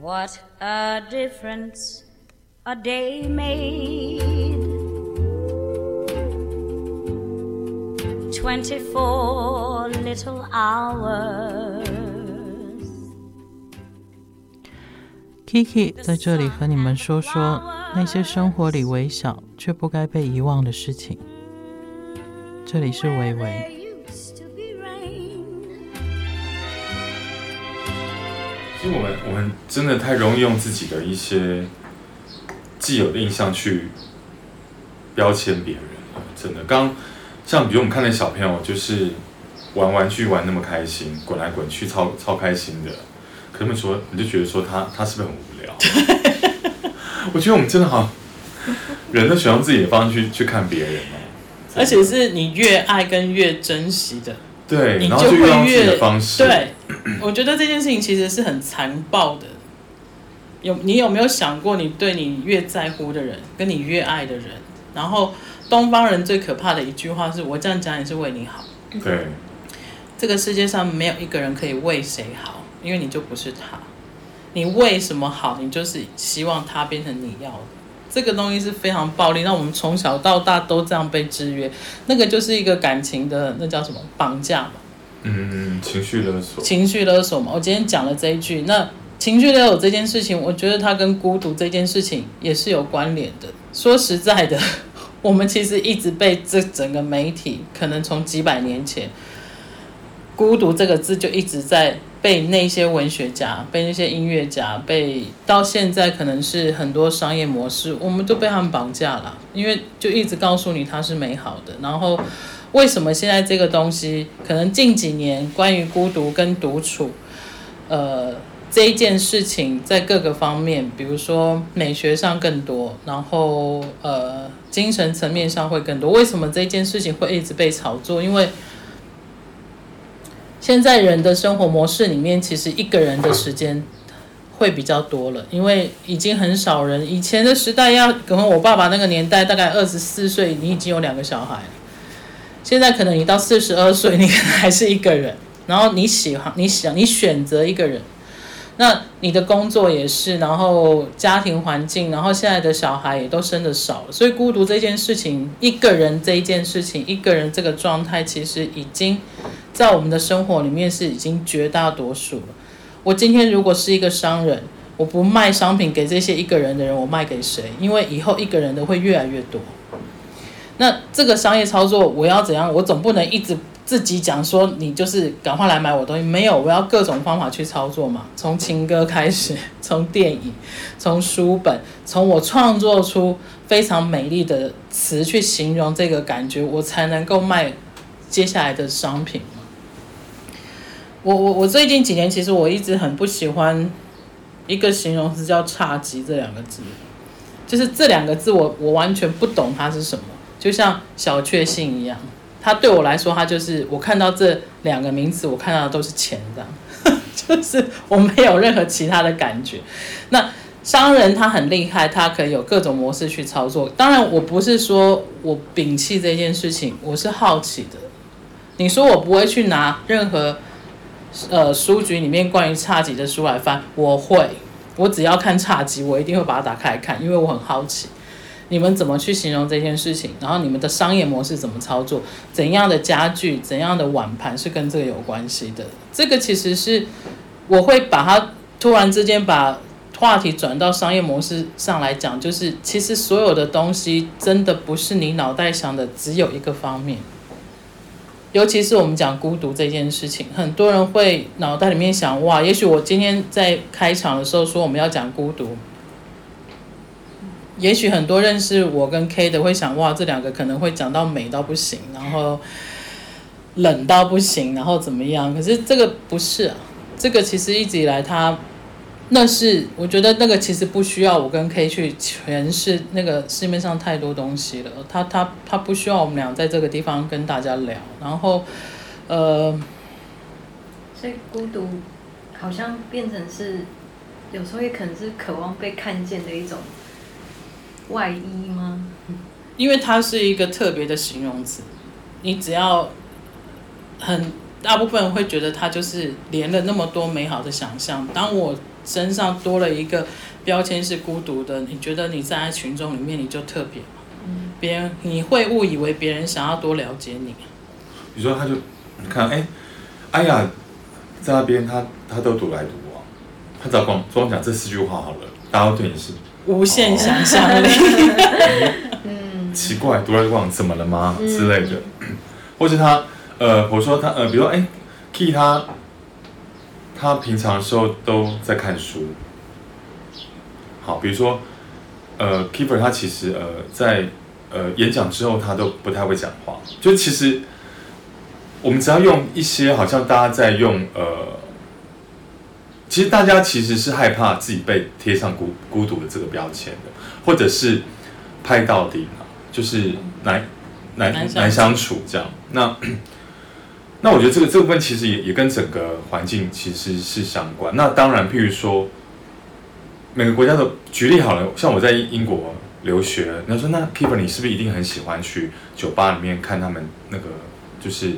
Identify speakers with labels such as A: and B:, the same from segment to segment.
A: What a difference a day made. Twenty-four little hours.
B: Kiki 在这里和你们说说那些生活里微小却不该被遗忘的事情。这里是微微。
C: 其实我们我们真的太容易用自己的一些既有的印象去标签别人了，真的。刚像比如我们看那小朋友，就是玩玩具玩那么开心，滚来滚去超超开心的，可他们说你就觉得说他他是不是很无聊？我觉得我们真的好，人都喜欢用自己的方式去去看别人哦，
B: 而且是你越爱跟越珍惜的。
C: 对，
B: 你就会越。对，我觉得这件事情其实是很残暴的。有你有没有想过，你对你越在乎的人，跟你越爱的人，然后东方人最可怕的一句话是：我这样讲也是为你好。
C: 对，
B: 这个世界上没有一个人可以为谁好，因为你就不是他。你为什么好？你就是希望他变成你要的。这个东西是非常暴力，那我们从小到大都这样被制约，那个就是一个感情的那叫什么绑架嘛？
C: 嗯，情绪勒索。
B: 情绪勒索嘛。我今天讲了这一句，那情绪勒索这件事情，我觉得它跟孤独这件事情也是有关联的。说实在的，我们其实一直被这整个媒体，可能从几百年前，孤独这个字就一直在。被那些文学家、被那些音乐家、被到现在可能是很多商业模式，我们都被他们绑架了。因为就一直告诉你它是美好的，然后为什么现在这个东西可能近几年关于孤独跟独处，呃，这一件事情在各个方面，比如说美学上更多，然后呃精神层面上会更多。为什么这件事情会一直被炒作？因为现在人的生活模式里面，其实一个人的时间会比较多了，因为已经很少人。以前的时代要，可能我爸爸那个年代，大概二十四岁，你已经有两个小孩了。现在可能你到四十二岁，你可能还是一个人。然后你喜欢，你想，你选择一个人，那你的工作也是，然后家庭环境，然后现在的小孩也都生得少了，所以孤独这件事情，一个人这一件事情，一个人这个状态，其实已经。在我们的生活里面是已经绝大多数了。我今天如果是一个商人，我不卖商品给这些一个人的人，我卖给谁？因为以后一个人的会越来越多。那这个商业操作我要怎样？我总不能一直自己讲说你就是赶快来买我东西。没有，我要各种方法去操作嘛。从情歌开始，从电影，从书本，从我创作出非常美丽的词去形容这个感觉，我才能够卖接下来的商品。我我我最近几年其实我一直很不喜欢一个形容词叫差级这两个字，就是这两个字我我完全不懂它是什么，就像小确幸一样，它对我来说它就是我看到这两个名词我看到的都是钱这样，就是我没有任何其他的感觉。那商人他很厉害，他可以有各种模式去操作。当然我不是说我摒弃这件事情，我是好奇的。你说我不会去拿任何。呃，书局里面关于差级的书来翻，我会，我只要看差级，我一定会把它打开来看，因为我很好奇，你们怎么去形容这件事情，然后你们的商业模式怎么操作，怎样的家具，怎样的碗盘？是跟这个有关系的，这个其实是我会把它突然之间把话题转到商业模式上来讲，就是其实所有的东西真的不是你脑袋想的只有一个方面。尤其是我们讲孤独这件事情，很多人会脑袋里面想：哇，也许我今天在开场的时候说我们要讲孤独，也许很多认识我跟 K 的会想：哇，这两个可能会讲到美到不行，然后冷到不行，然后怎么样？可是这个不是啊，这个其实一直以来他。那是我觉得那个其实不需要我跟 K 去诠释那个市面上太多东西了，他他他不需要我们俩在这个地方跟大家聊，然后，呃，
D: 所以孤独好像变成是有时候也可能是渴望被看见的一种外衣吗？
B: 因为它是一个特别的形容词，你只要很大部分人会觉得它就是连了那么多美好的想象，当我。身上多了一个标签是孤独的，你觉得你站在群众里面你就特别吗？别人你会误以为别人想要多了解你。
C: 比如说，他就你看，哎，哎呀，在那边他他都独来独往，他只要光光讲这四句话好了，大家都对你是
B: 无限想象力。
C: 嗯，奇怪，独来独往怎么了吗？之类的，或是他呃，我说他呃，比如说哎，Key 他他平常的时候都在看书。好，比如说呃，Keeper 他其实呃在呃演讲之后他都不太会讲话，就其实。我们只要用一些好像大家在用呃，其实大家其实是害怕自己被贴上孤孤独的这个标签的，或者是拍到底嘛，就是难难难，相处这样。那那我觉得这个这部分其实也也跟整个环境其实是相关。那当然，譬如说每个国家的举例好了，像我在英国留学，你说那 Keeper 你是不是一定很喜欢去酒吧里面看他们那个就是？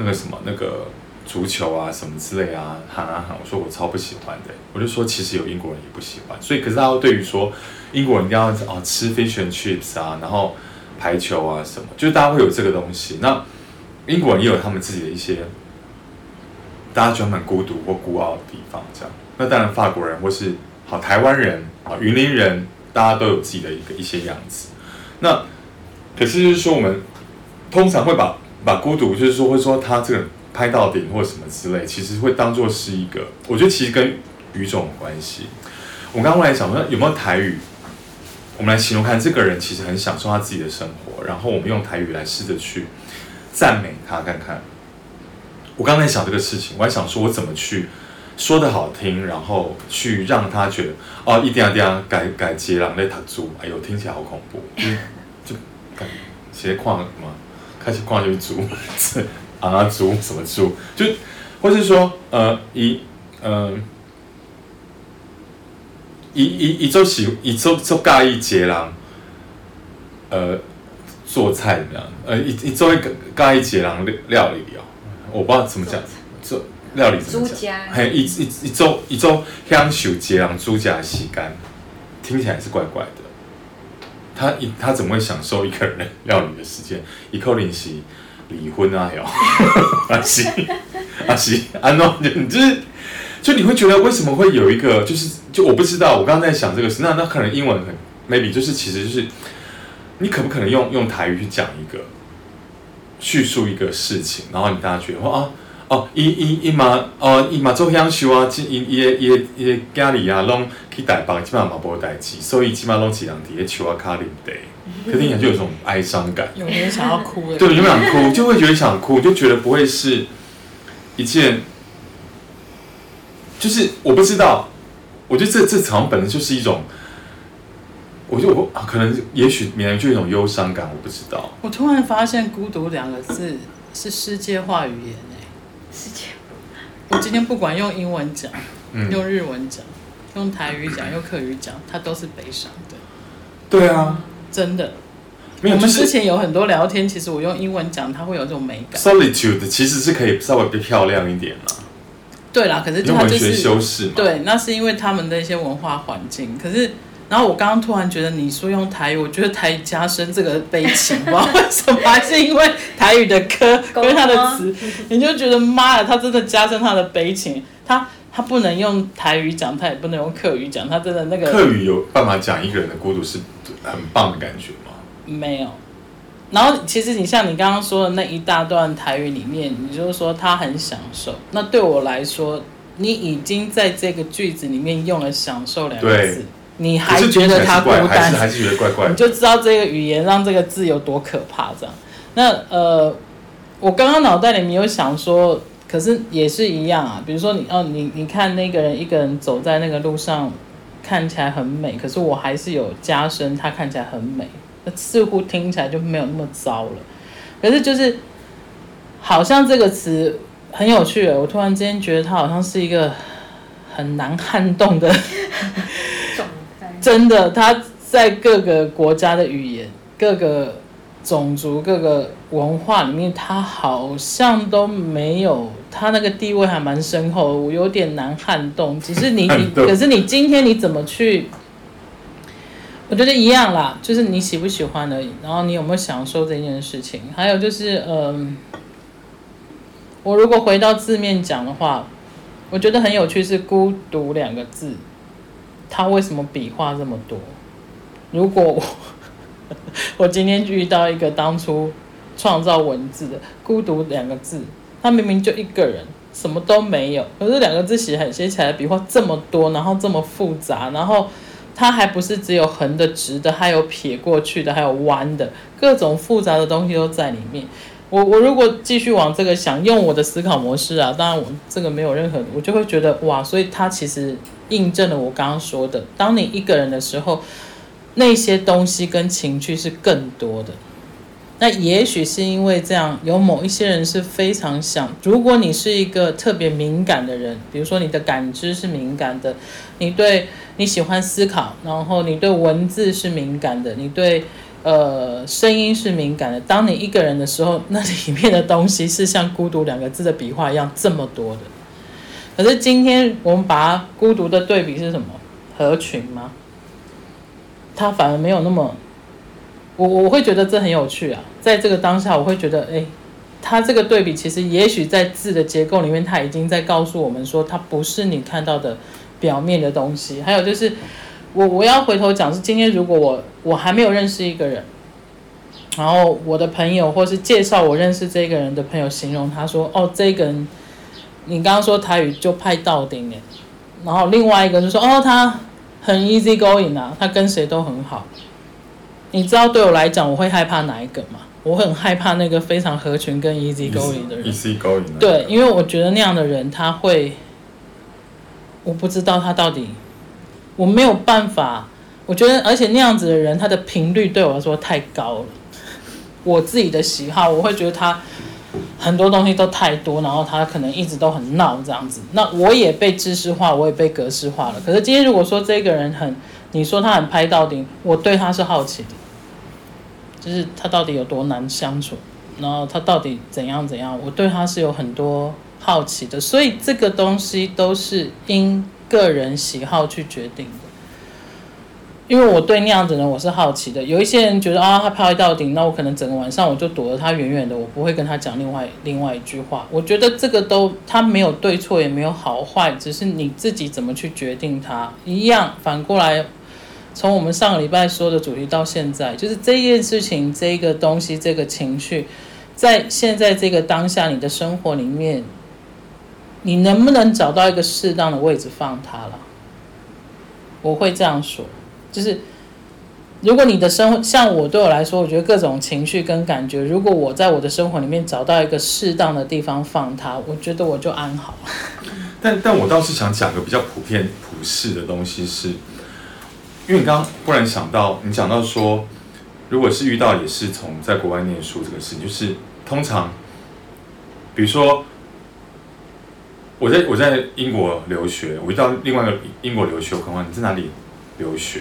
C: 那个什么，那个足球啊，什么之类啊，喊啊喊，我说我超不喜欢的。我就说其实有英国人也不喜欢，所以可是他会对于说英国人一定要啊吃 fish and chips 啊，然后排球啊什么，就是大家会有这个东西。那英国人也有他们自己的一些大家觉得很孤独或孤傲的地方，这样。那当然法国人或是好台湾人啊云林人，大家都有自己的一个一些样子。那可是就是说我们通常会把。把孤独，就是说，会说他这个拍到顶或什么之类，其实会当做是一个，我觉得其实跟语种关系。我刚刚来想说，有没有台语？我们来形容看，这个人其实很享受他自己的生活，然后我们用台语来试着去赞美他看看。我刚才想这个事情，我还想说我怎么去说得好听，然后去让他觉得哦，一定要这样改改接了，那他租，哎呦，听起来好恐怖，就就改斜框什么。开始逛就是猪，是啊猪什么猪？就或是说呃一呃一一一周喜一周周尬一节郎，呃做菜怎么样？呃一一周一尬一节郎料料理哦，我不知道怎么讲，做料理怎么讲？还一一一周一周香手节郎猪甲洗干，听起来是怪怪的。他一他怎么会享受一个人料理的时间？一口临时离婚啊，还有阿西阿西阿诺，你 就是就你会觉得为什么会有一个就是就我不知道，我刚刚在想这个事，那那可能英文很 maybe 就是其实就是你可不可能用用台语去讲一个叙述一个事情，然后你大家觉得说啊。哦，伊伊伊嘛，哦，伊嘛做享受啊，即伊伊个伊伊家里啊，拢去台北，基本上嘛无代志，所以基本上拢是人伫咧树仔骹啉茶，可听起来就有种哀伤感，有点想要哭，对，有点想哭，就会觉得想哭，就觉得不会是一件，就是我不知道，我觉得这这场本来就是一种，我就我可能也许免然就一种忧伤感，我不知道。我突然发现“孤独”两个字是世界化语言世界。我今天不管用英文讲，嗯、用日文讲，用台语讲，用客语讲，它都是悲伤的。对啊，真的。没有，我们之前有很多聊天，其实我用英文讲，它会有这种美感。Solitude 其实是可以稍微变漂亮一点啦。对啦，可是它就是修饰。对，那是因为他们的一些文化环境，可是。然后我刚刚突然觉得你说用台语，我觉得台语加深这个悲情，不知道为什么，还是因为台语的歌跟他的词，你就觉得妈呀，他真的加深他的悲情。他他不能用台语讲，他也不能用客语讲，他真的那个。客语有办法讲一个人的孤独是很棒的感觉吗？没有。然后其实你像你刚刚说的那一大段台语里面，你就是说他很享受。那对我来说，你已经在这个句子里面用了“享受”两个字。你还觉得他孤单，还是还是觉得怪怪的，你就知道这个语言让这个字有多可怕。这样，那呃，我刚刚脑袋里面有想说，可是也是一样啊。比如说你哦，你你看那个人一个人走在那个路上，看起来很美，可是我还是有加深，它看起来很美，那似乎听起来就没有那么糟了。可是就是好像这个词很有趣，我突然之间觉得它好像是一个很难撼动的。真的，它在各个国家的语言、各个种族、各个文化里面，它好像都没有
B: 他那个地位还蛮深厚的，我有点难撼动。只是你你，可是你今天你怎么去？我觉得一样啦，就是你喜不喜欢而已。然后你有没有享受这件事情？还有就是，嗯，我如果回到字面讲的话，我觉得很有趣是“孤独”两个字，它为什么笔画这么多？如果我 我今天遇到一个当初创造文字的“孤独”两个字，他明明就一个人，什么都没有，可是两个字写很写起来笔画这么多，然后这么复杂，然后。它还不是只有横的、直的，还有撇过去的，还有弯的，各种复杂的东西都在里面。我我如果继续往这个想，用我的思考模式啊，当然我这个没有任何，我就会觉得哇，所以它其实印证了我刚刚说的，当你一个人的时候，那些东西跟情绪是更多的。那也许是因为这样，有某一些人是非常想，如果你是一个特别敏感的人，比如说你的感知是敏感的，你对。你喜欢思考，然后你对文字是敏感的，你对呃声音是敏感的。当你一个人的时候，那里面的东西是像“孤独”两个字的笔画一样这么多的。可是今天我们把孤独的对比是什么？合群吗？它反而没有那么，我我会觉得这很有趣啊。在这个当下，我会觉得，哎，他这个对比其实也许在字的结构里面，他已经在告诉我们说，他不是你看到的。表面的东西，还有就是，我我要回头讲是今天，如果我我还没有认识一个人，然后我的朋友或是介绍我认识这个人的朋友形容他说，哦，这个人，你刚刚说台语就派到顶耶，然后另外一个就说，哦，他很 easy going 啊，他跟谁都很好。你知道对我来讲，我会害怕哪一个吗？我很害怕那个非常合群跟 easy going 的人。
C: easy going。
B: 对，因为我觉得那样的人他会。我不知道他到底，我没有办法。我觉得，而且那样子的人，他的频率对我来说太高了。我自己的喜好，我会觉得他很多东西都太多，然后他可能一直都很闹这样子。那我也被知识化，我也被格式化了。可是今天如果说这个人很，你说他很拍到顶，我对他是好奇的，就是他到底有多难相处，然后他到底怎样怎样，我对他是有很多。好奇的，所以这个东西都是因个人喜好去决定的。因为我对那样子的人我是好奇的，有一些人觉得啊，他拍到顶，那我可能整个晚上我就躲着他远远的，我不会跟他讲另外另外一句话。我觉得这个都他没有对错，也没有好坏，只是你自己怎么去决定它。一样，反过来，从我们上个礼拜说的主题到现在，就是这件事情，这个东西，这个情绪，在现在这个当下，你的生活里面。你能不能找到一个适当的位置放它了？我会这样说，就是如果你的生活像我对我来说，我觉得各种情绪跟感觉，如果我在我的生活里面找到一个适当的地方放它，我觉得我就安好。
C: 但但我倒是想讲个比较普遍普世的东西是，因为你刚刚忽然想到，你讲到说，如果是遇到也是从在国外念书这个事情，就是通常，比如说。我在我在英国留学，我遇到另外一个英国留学，我问你在哪里留学，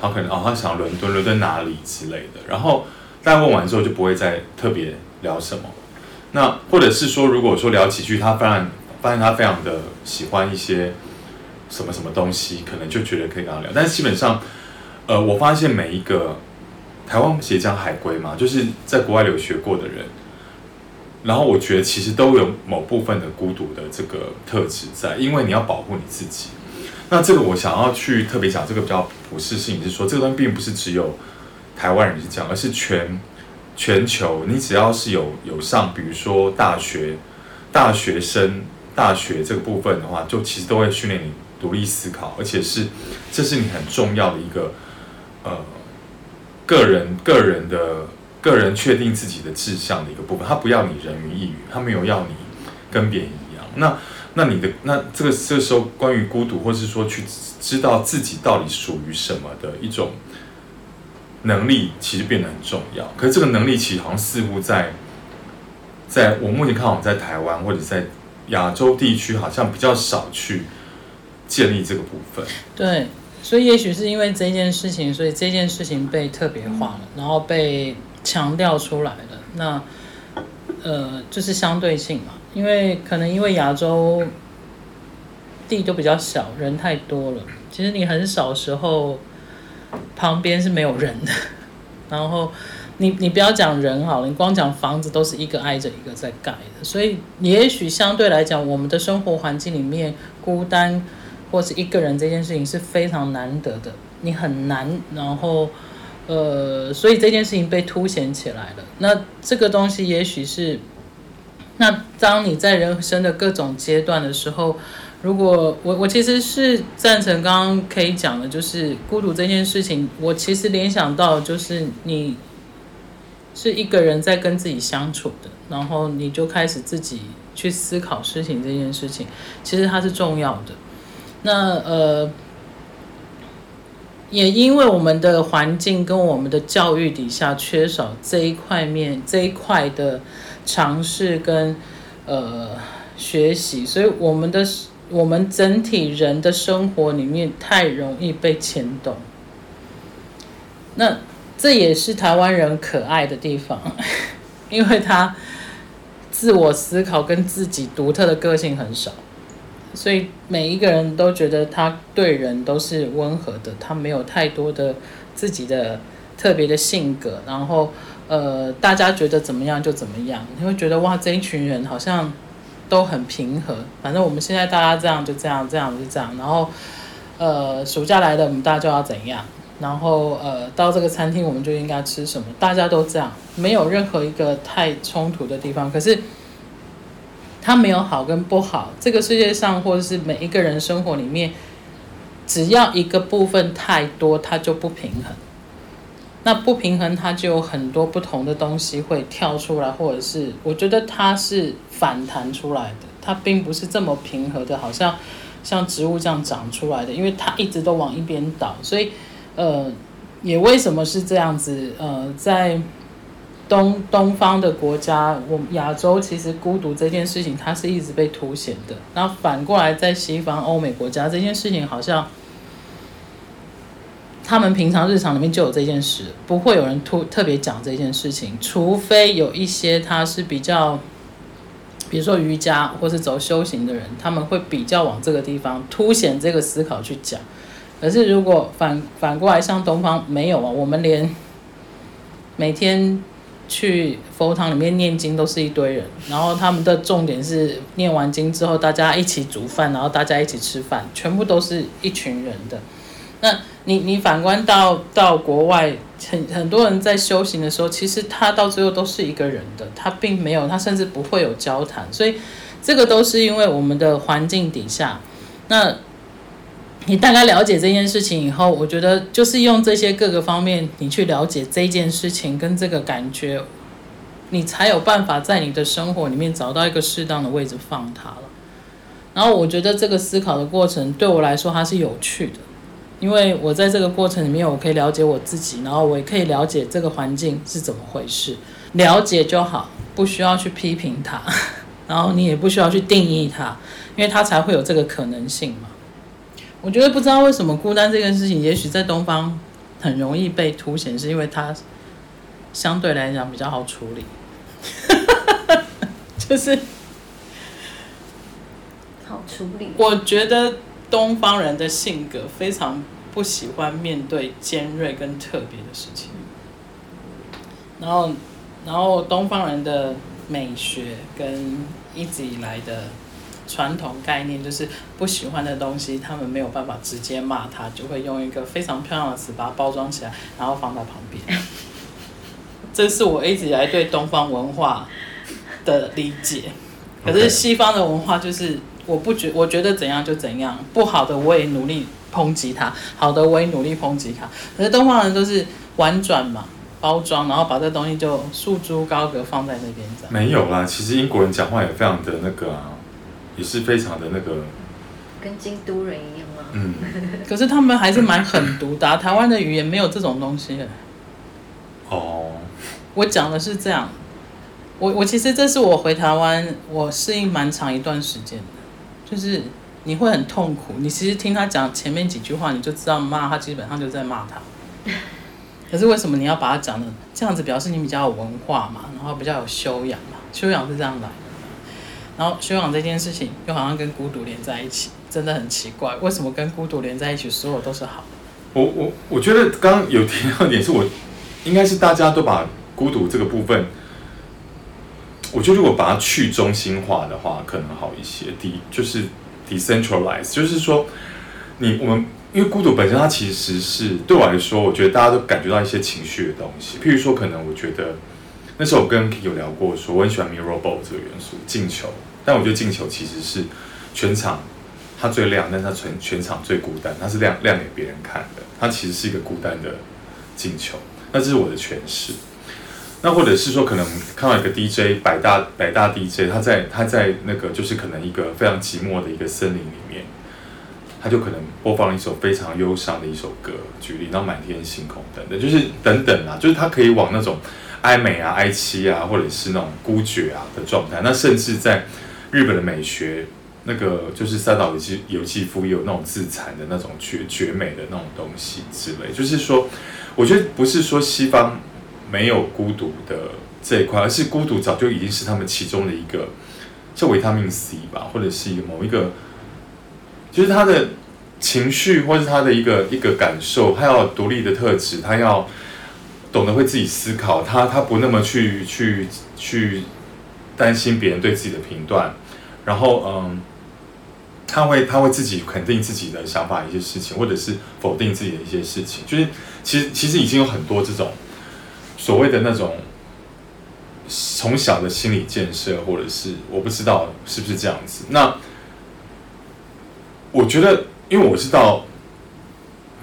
C: 他可能哦，他想伦敦，伦敦哪里之类的。然后大家问完之后就不会再特别聊什么。那或者是说，如果说聊几句，他发现发现他非常的喜欢一些什么什么东西，可能就觉得可以跟他聊。但是基本上，呃，我发现每一个台湾写讲海归嘛，就是在国外留学过的人。然后我觉得其实都有某部分的孤独的这个特质在，因为你要保护你自己。那这个我想要去特别讲这个比较普世性，是说这个东西并不是只有台湾人是这样，而是全全球。你只要是有有上，比如说大学大学生大学这个部分的话，就其实都会训练你独立思考，而且是这是你很重要的一个呃个人个人的。个人确定自己的志向的一个部分，他不要你人云亦云，他没有要你跟别人一样。那那你的那这个这个时候关于孤独，或是说去知道自己到底属于什么的一种能力，其实变得很重要。可是这个能力其实好像似乎在在我目前看，我在台湾或者在亚洲地区，好像比较少去建立这个部分。
B: 对，所以也许是因为这件事情，所以这件事情被特别化了，然后被。强调出来了，那呃，就是相对性嘛。因为可能因为亚洲地都比较小，人太多了。其实你很少时候旁边是没有人的，然后你你不要讲人好了，你光讲房子都是一个挨着一个在盖的，所以也许相对来讲，我们的生活环境里面孤单或是一个人这件事情是非常难得的，你很难，然后呃，所以这件事情被凸显起来了。那这个东西也许是，那当你在人生的各种阶段的时候。如果我我其实是赞成刚刚可以讲的，就是孤独这件事情，我其实联想到就是你是一个人在跟自己相处的，然后你就开始自己去思考事情这件事情，其实它是重要的。那呃，也因为我们的环境跟我们的教育底下缺少这一块面这一块的尝试跟呃学习，所以我们的。我们整体人的生活里面太容易被牵动，那这也是台湾人可爱的地方，因为他自我思考跟自己独特的个性很少，所以每一个人都觉得他对人都是温和的，他没有太多的自己的特别的性格，然后呃，大家觉得怎么样就怎么样，你会觉得哇，这一群人好像。都很平和，反正我们现在大家这样就这样，这样就这样。然后，呃，暑假来的，我们大家就要怎样？然后，呃，到这个餐厅我们就应该吃什么？大家都这样，没有任何一个太冲突的地方。可是，它没有好跟不好。这个世界上，或者是每一个人生活里面，只要一个部分太多，它就不平衡。那不平衡，它就有很多不同的东西会跳出来，或者是我觉得它是反弹出来的，它并不是这么平和的，好像像植物这样长出来的，因为它一直都往一边倒，所以呃，也为什么是这样子？呃，在东东方的国家，我亚洲其实孤独这件事情，它是一直被凸显的，那反过来在西方欧美国家，这件事情好像。他们平常日常里面就有这件事，不会有人突特别讲这件事情，除非有一些他是比较，比如说瑜伽或是走修行的人，他们会比较往这个地方凸显这个思考去讲。可是如果反反过来，像东方没有啊，我们连每天去佛堂里面念经都是一堆人，然后他们的重点是念完经之后，大家一起煮饭，然后大家一起吃饭，全部都是一群人的。那你你反观到到国外，很很多人在修行的时候，其实他到最后都是一个人的，他并没有，他甚至不会有交谈，所以这个都是因为我们的环境底下。那你大概了解这件事情以后，我觉得就是用这些各个方面，你去了解这件事情跟这个感觉，你才有办法在你的生活里面找到一个适当的位置放它了。然后我觉得这个思考的过程对我来说，它是有趣的。因为我在这个过程里面，我可以了解我自己，然后我也可以了解这个环境是怎么回事，了解就好，不需要去批评它，然后你也不需要去定义它，因为它才会有这个可能性嘛。我觉得不知道为什么孤单这件事情，也许在东方很容易被凸显，是因为它相对来讲比较好处理，就是
D: 好处理。
B: 我觉得。东方人的性格非常不喜欢面对尖锐跟特别的事情，然后，然后东方人的美学跟一直以来的传统概念，就是不喜欢的东西，他们没有办法直接骂他，就会用一个非常漂亮的词把它包装起来，然后放在旁边。这是我一直以来对东方文化的理解，可是西方的文化就是。我不觉，我觉得怎样就怎样，不好的我也努力抨击他，好的我也努力抨击他。可是东方人都是婉转嘛，包装，然后把这东西就束之高阁放在那边。
C: 没有啦，其实英国人讲话也非常的那个啊，也是非常的那个，
D: 跟京都人一样吗？
C: 嗯。
B: 可是他们还是蛮狠毒的啊，台湾的语言没有这种东西。
C: 哦。
B: 我讲的是这样，我我其实这是我回台湾，我适应蛮长一段时间的。就是你会很痛苦，你其实听他讲前面几句话，你就知道骂他基本上就在骂他。可是为什么你要把他讲的这样子？表示你比较有文化嘛，然后比较有修养嘛，修养是这样来的。然后修养这件事情又好像跟孤独连在一起，真的很奇怪，为什么跟孤独连在一起，所有都是好？
C: 我我我觉得刚刚有提到一点，是我应该是大家都把孤独这个部分，我觉得如果把它去中心化的话，可能好一些。第就是 decentralize，就是说你我们因为孤独本身它其实是对我来说，我觉得大家都感觉到一些情绪的东西。譬如说，可能我觉得那时候我跟 K 有聊过，说我很喜欢 mirror ball 这个元素，进球。但我觉得进球其实是全场。他最亮，但是他全全场最孤单。他是亮亮给别人看的，他其实是一个孤单的进球。那这是我的诠释。那或者是说，可能看到一个 DJ 百大百大 DJ，他在他在那个就是可能一个非常寂寞的一个森林里面，他就可能播放了一首非常忧伤的一首歌，举例，然后满天星空等等，就是等等啊，就是他可以往那种哀美啊、哀凄啊，或者是那种孤绝啊的状态。那甚至在日本的美学。那个就是三岛由纪由纪夫也有那种自残的那种绝绝美的那种东西之类，就是说，我觉得不是说西方没有孤独的这一块，而是孤独早就已经是他们其中的一个，就维他命 C 吧，或者是一个某一个，就是他的情绪或是他的一个一个感受，他要独立的特质，他要懂得会自己思考，他他不那么去去去担心别人对自己的评断，然后嗯。他会，他会自己肯定自己的想法，一些事情，或者是否定自己的一些事情，就是其实其实已经有很多这种所谓的那种从小的心理建设，或者是我不知道是不是这样子。那我觉得，因为我是到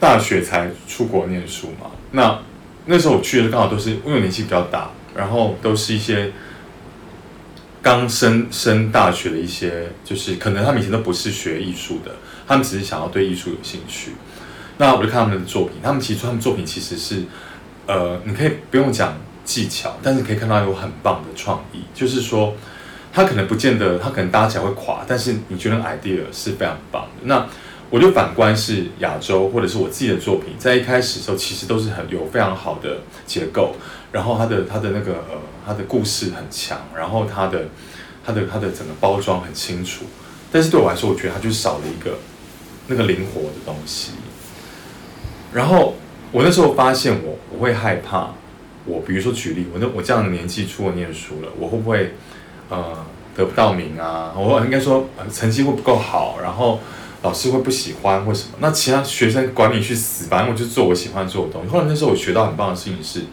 C: 大学才出国念书嘛，那那时候我去的刚好都是因为年纪比较大，然后都是一些。刚升升大学的一些，就是可能他们以前都不是学艺术的，他们只是想要对艺术有兴趣。那我就看他们的作品，他们其实他们作品其实是，呃，你可以不用讲技巧，但是可以看到有很棒的创意。就是说，他可能不见得，他可能搭起来会垮，但是你觉得 idea 是非常棒的。那我就反观是亚洲或者是我自己的作品，在一开始的时候其实都是很有非常好的结构。然后他的他的那个呃，他的故事很强，然后他的他的他的整个包装很清楚，但是对我来说，我觉得他就少了一个那个灵活的东西。然后我那时候发现我，我会害怕，我比如说举例，我那我这样的年纪出国念书了，我会不会呃得不到名啊？我应该说成绩会不够好，然后老师会不喜欢或什么？那其他学生管你去死，反正我就做我喜欢做的东西。后来那时候我学到很棒的事情是。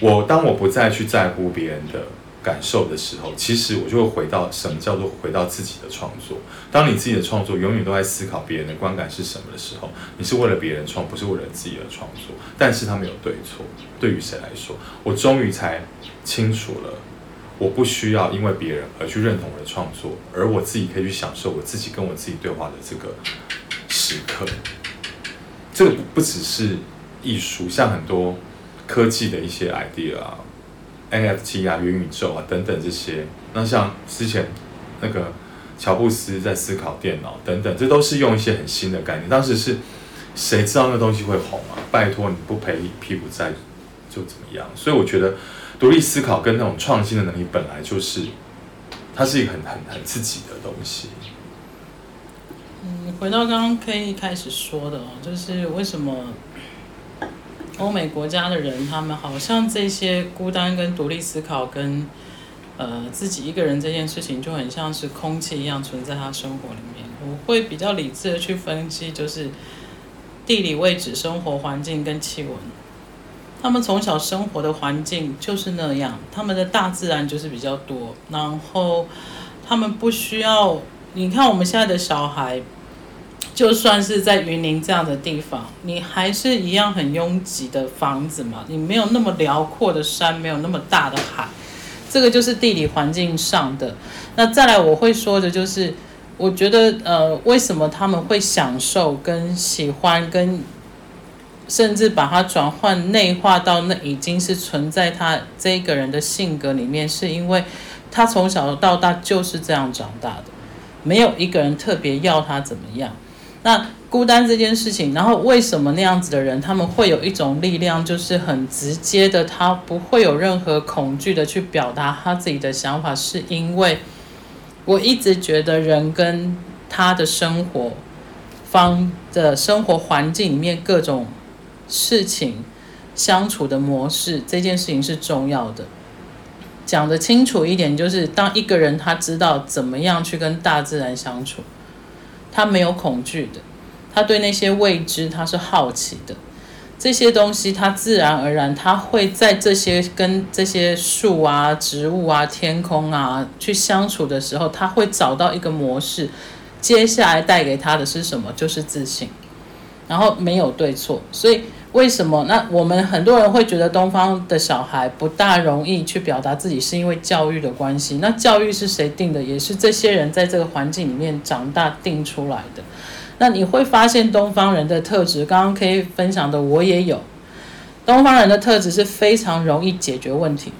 C: 我当我不再去在乎别人的感受的时候，其实我就会回到什么叫做回到自己的创作。当你自己的创作永远都在思考别人的观感是什么的时候，你是为了别人创，不是为了自己的创作。但是他没有对错，对于谁来说，我终于才清楚了，我不需要因为别人而去认同我的创作，而我自己可以去享受我自己跟我自己对话的这个时刻。这个不不只是艺术，像很多。科技的一些 idea 啊，NFT 啊，元宇宙啊等等这些，那像之前那个乔布斯在思考电脑等等，这都是用一些很新的概念。当时是谁知道那东西会红啊？拜托你不赔屁股债就怎么样？所以我觉得独立思考跟那种创新的能力本来就是，它是一个很很很自己的东西。
B: 嗯，回到刚刚 K 一开始说的哦，就是为什么？欧美国家的人，他们好像这些孤单跟独立思考跟呃自己一个人这件事情，就很像是空气一样存在他生活里面。我会比较理智的去分析，就是地理位置、生活环境跟气温。他们从小生活的环境就是那样，他们的大自然就是比较多，然后他们不需要。你看我们现在的小孩。就算是在云林这样的地方，你还是一样很拥挤的房子嘛。你没有那么辽阔的山，没有那么大的海，这个就是地理环境上的。那再来我会说的就是，我觉得呃，为什么他们会享受跟喜欢跟，甚至把它转换内化到那已经是存在他这个人的性格里面，是因为他从小到大就是这样长大的，没有一个人特别要他怎么样。那孤单这件事情，然后为什么那样子的人，他们会有一种力量，就是很直接的，他不会有任何恐惧的去表达他自己的想法，是因为我一直觉得人跟他的生活方的生活环境里面各种事情相处的模式，这件事情是重要的。讲得清楚一点，就是当一个人他知道怎么样去跟大自然相处，他没有恐惧的，他对那些未知他是好奇的。这些东西，他自然而然，他会在这些跟这些树啊、植物啊、天空啊去相处的时候，他会找到一个模式。接下来带给他的是什么？就是自信。然后没有对错，所以为什么？那我们很多人会觉得东方的小孩不大容易去表达自己，是因为教育的关系。那教育是谁定的？也是这些人在这个环境里面长大定出来的。那你会发现东方人的特质，刚刚可以分享的我也有。东方人的特质是非常容易解决问题，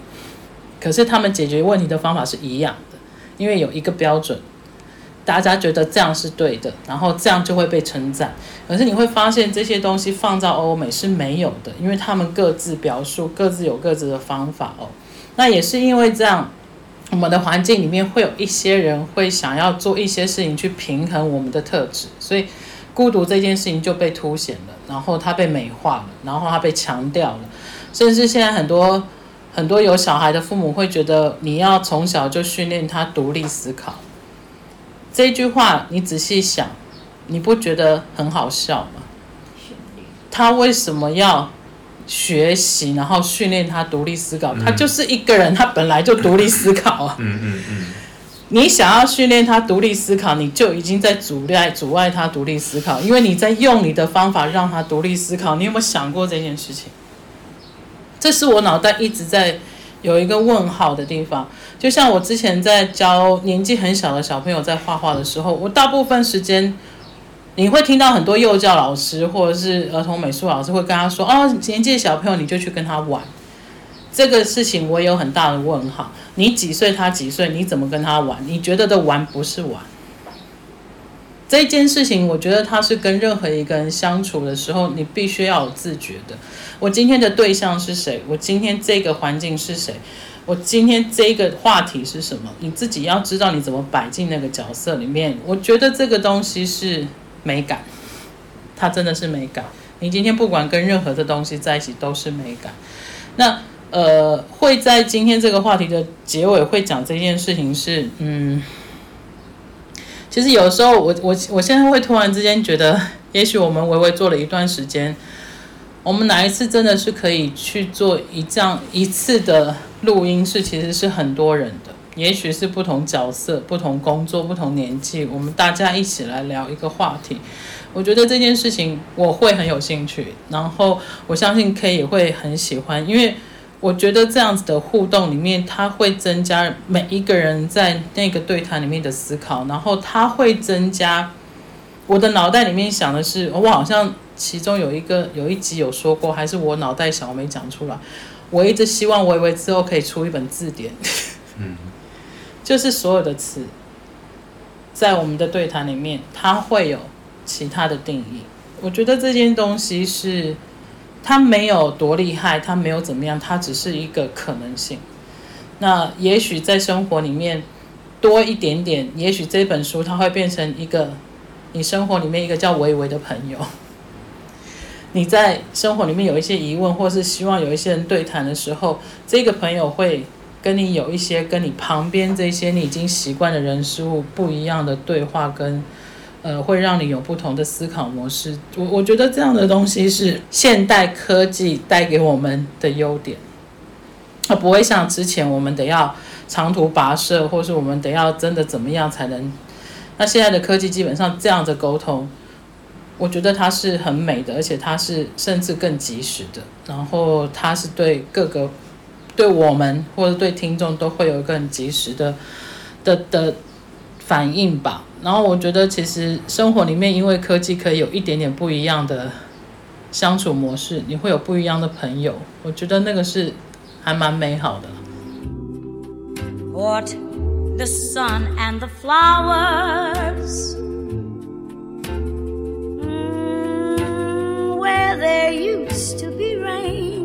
B: 可是他们解决问题的方法是一样的，因为有一个标准，大家觉得这样是对的，然后这样就会被称赞。可是你会发现这些东西放在欧美是没有的，因为他们各自表述，各自有各自的方法哦。那也是因为这样。我们的环境里面会有一些人会想要做一些事情去平衡我们的特质，所以孤独这件事情就被凸显了，然后它被美化了，然后它被强调了，甚至现在很多很多有小孩的父母会觉得你要从小就训练他独立思考。这句话你仔细想，你不觉得很好笑吗？他为什么要？学习，然后训练他独立思考。他就是一个人，他本来就独立思考啊。
C: 嗯嗯嗯。
B: 你想要训练他独立思考，你就已经在阻碍阻碍他独立思考，因为你在用你的方法让他独立思考。你有没有想过这件事情？这是我脑袋一直在有一个问号的地方。就像我之前在教年纪很小的小朋友在画画的时候，我大部分时间。你会听到很多幼教老师或者是儿童美术老师会跟他说：“哦，年纪小朋友你就去跟他玩。”这个事情我也有很大的问号。你几岁他几岁？你怎么跟他玩？你觉得的玩不是玩。这件事情，我觉得他是跟任何一个人相处的时候，你必须要有自觉的。我今天的对象是谁？我今天这个环境是谁？我今天这个话题是什么？你自己要知道你怎么摆进那个角色里面。我觉得这个东西是。美感，它真的是美感。你今天不管跟任何的东西在一起，都是美感。那呃，会在今天这个话题的结尾会讲这件事情是，嗯，其实有时候我我我现在会突然之间觉得，也许我们微微做了一段时间，我们哪一次真的是可以去做一这样一次的录音，室其实是很多人的。也许是不同角色、不同工作、不同年纪，我们大家一起来聊一个话题。我觉得这件事情我会很有兴趣，然后我相信 K 也会很喜欢，因为我觉得这样子的互动里面，它会增加每一个人在那个对谈里面的思考，然后它会增加我的脑袋里面想的是，我好像其中有一个有一集有说过，还是我脑袋小我没讲出来。我一直希望微微之后可以出一本字典。嗯。就是所有的词，在我们的对谈里面，它会有其他的定义。我觉得这件东西是，它没有多厉害，它没有怎么样，它只是一个可能性。那也许在生活里面多一点点，也许这本书它会变成一个你生活里面一个叫维维的朋友。你在生活里面有一些疑问，或是希望有一些人对谈的时候，这个朋友会。跟你有一些跟你旁边这些你已经习惯的人事物不一样的对话，跟呃会让你有不同的思考模式。我我觉得这样的东西是现代科技带给我们的优点，它不会像之前我们得要长途跋涉，或是我们得要真的怎么样才能。那现在的科技基本上这样的沟通，我觉得它是很美的，而且它是甚至更及时的，然后它是对各个。对我们或者对听众都会有一个很及时的的的反应吧。然后我觉得其实生活里面因为科技可以有一点点不一样的相处模式你会有不一样的朋友我觉得那个是还蛮美好的。What the sun and the flowers where there used to be rain